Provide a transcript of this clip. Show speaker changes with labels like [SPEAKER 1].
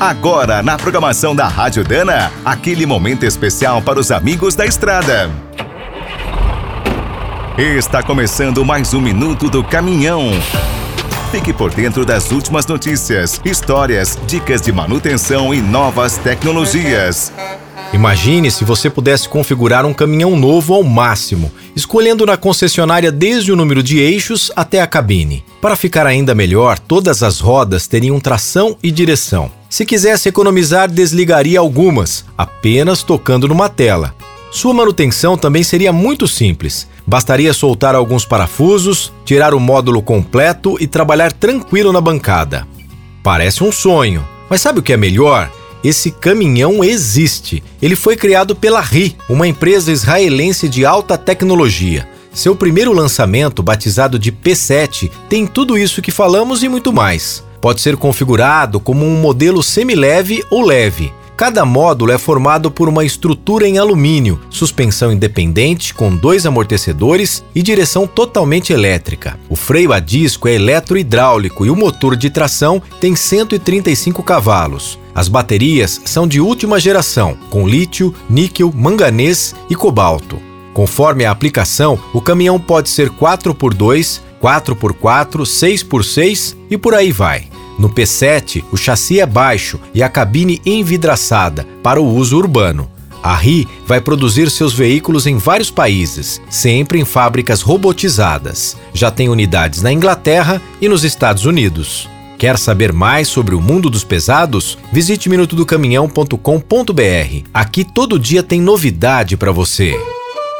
[SPEAKER 1] Agora, na programação da Rádio Dana, aquele momento especial para os amigos da estrada. Está começando mais um Minuto do Caminhão. Fique por dentro das últimas notícias, histórias, dicas de manutenção e novas tecnologias.
[SPEAKER 2] Imagine se você pudesse configurar um caminhão novo ao máximo, escolhendo na concessionária desde o número de eixos até a cabine. Para ficar ainda melhor, todas as rodas teriam tração e direção. Se quisesse economizar, desligaria algumas, apenas tocando numa tela. Sua manutenção também seria muito simples. Bastaria soltar alguns parafusos, tirar o módulo completo e trabalhar tranquilo na bancada. Parece um sonho, mas sabe o que é melhor? Esse caminhão existe. Ele foi criado pela RI, uma empresa israelense de alta tecnologia. Seu primeiro lançamento, batizado de P7, tem tudo isso que falamos e muito mais. Pode ser configurado como um modelo semileve ou leve. Cada módulo é formado por uma estrutura em alumínio, suspensão independente com dois amortecedores e direção totalmente elétrica. O freio a disco é eletrohidráulico e o motor de tração tem 135 cavalos. As baterias são de última geração, com lítio, níquel, manganês e cobalto. Conforme a aplicação, o caminhão pode ser 4x2, 4x4, 6x6 e por aí vai. No P7, o chassi é baixo e a cabine envidraçada para o uso urbano. A RI vai produzir seus veículos em vários países, sempre em fábricas robotizadas. Já tem unidades na Inglaterra e nos Estados Unidos. Quer saber mais sobre o mundo dos pesados? Visite minutodocaminhão.com.br. Aqui todo dia tem novidade para você.